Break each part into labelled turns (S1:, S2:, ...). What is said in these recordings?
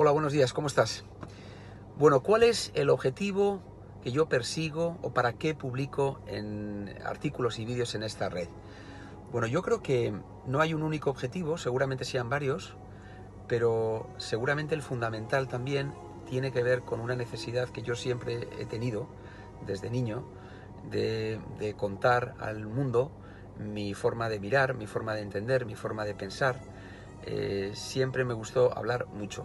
S1: Hola, buenos días, ¿cómo estás? Bueno, ¿cuál es el objetivo que yo persigo o para qué publico en artículos y vídeos en esta red? Bueno, yo creo que no hay un único objetivo, seguramente sean varios, pero seguramente el fundamental también tiene que ver con una necesidad que yo siempre he tenido desde niño de, contar al mundo mi forma de mirar, mi forma de entender, mi forma de pensar. Eh, siempre me gustó hablar mucho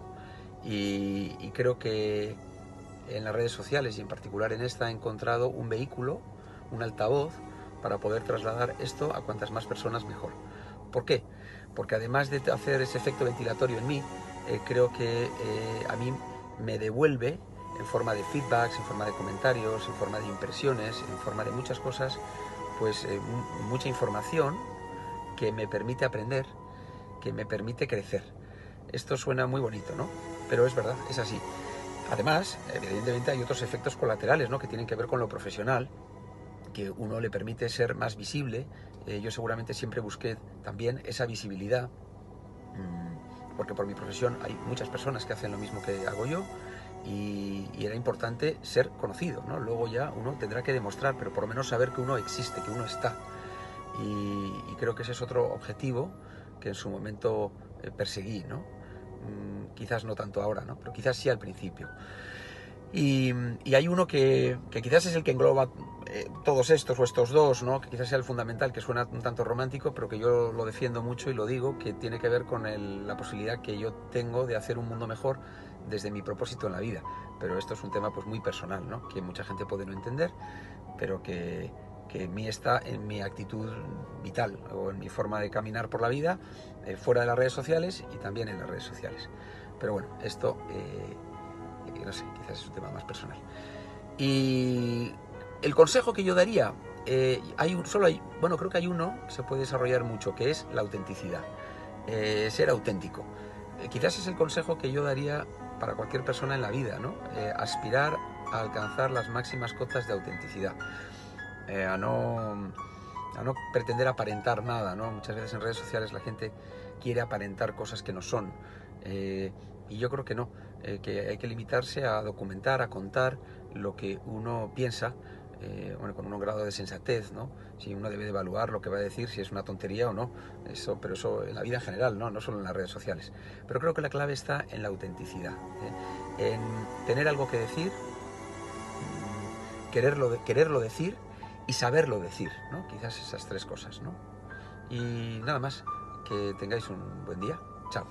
S1: y, creo que en las redes sociales y en particular en esta he encontrado un vehículo, un altavoz, para poder trasladar esto a cuantas más personas mejor. ¿Por qué? Porque además de hacer ese efecto ventilatorio en mí, eh, creo que eh, a mí me devuelve en forma de feedbacks, en forma de comentarios, en forma de impresiones, en forma de muchas cosas, pues eh, mucha información que me permite aprender, que me permite crecer. Esto suena muy bonito, ¿no? Pero es verdad, es así. Además, evidentemente hay otros efectos colaterales ¿no? que tienen que ver con lo profesional, que uno le permite ser más visible. Eh, yo seguramente siempre busqué también esa visibilidad, mm, porque por mi profesión hay muchas personas que hacen lo mismo que hago yo y, era importante ser conocido. ¿no? Luego ya uno tendrá que demostrar, pero por lo menos saber que uno existe, que uno está. Y, creo que ese es otro objetivo que en su momento eh, perseguí. ¿no? Mm, quizás no tanto ahora, ¿no? pero quizás sí al principio. Y, hay uno que, quizás es el que engloba eh, todos estos o estos dos, ¿no? que quizás sea el fundamental, que suena un tanto romántico, pero que yo lo defiendo mucho y lo digo, que tiene que ver con la posibilidad que yo tengo de hacer un mundo mejor desde mi propósito en la vida. Pero esto es un tema pues muy personal, ¿no? que mucha gente puede no entender, pero que, que en mí está en mi actitud vital o en mi forma de caminar por la vida, eh, fuera de las redes sociales y también en las redes sociales. Pero bueno, esto, eh, no sé, quizás es un tema más personal. Y el consejo que yo daría, eh, hay solo hay, bueno, creo que hay uno que se puede desarrollar mucho, que es la autenticidad, ser auténtico. quizás es el consejo que yo daría para cualquier persona en la vida, ¿no? aspirar a alcanzar las máximas cotas de autenticidad. Eh, a, no, no pretender aparentar nada. ¿no? Muchas veces en redes sociales la gente quiere aparentar cosas que no son. Eh, y yo creo que no, eh, que hay que limitarse a documentar, a contar lo que uno piensa, bueno, con un grado de sensatez, ¿no? Si uno debe evaluar lo que va a decir, si es una tontería o no, eso, pero eso en la vida en general, ¿no? No solo en las redes sociales. Pero creo que la clave está en la autenticidad, en tener algo que decir, mm, quererlo, quererlo decir y saberlo decir, ¿no? Quizás esas tres cosas, ¿no? Y nada más, que tengáis un buen día. Chao.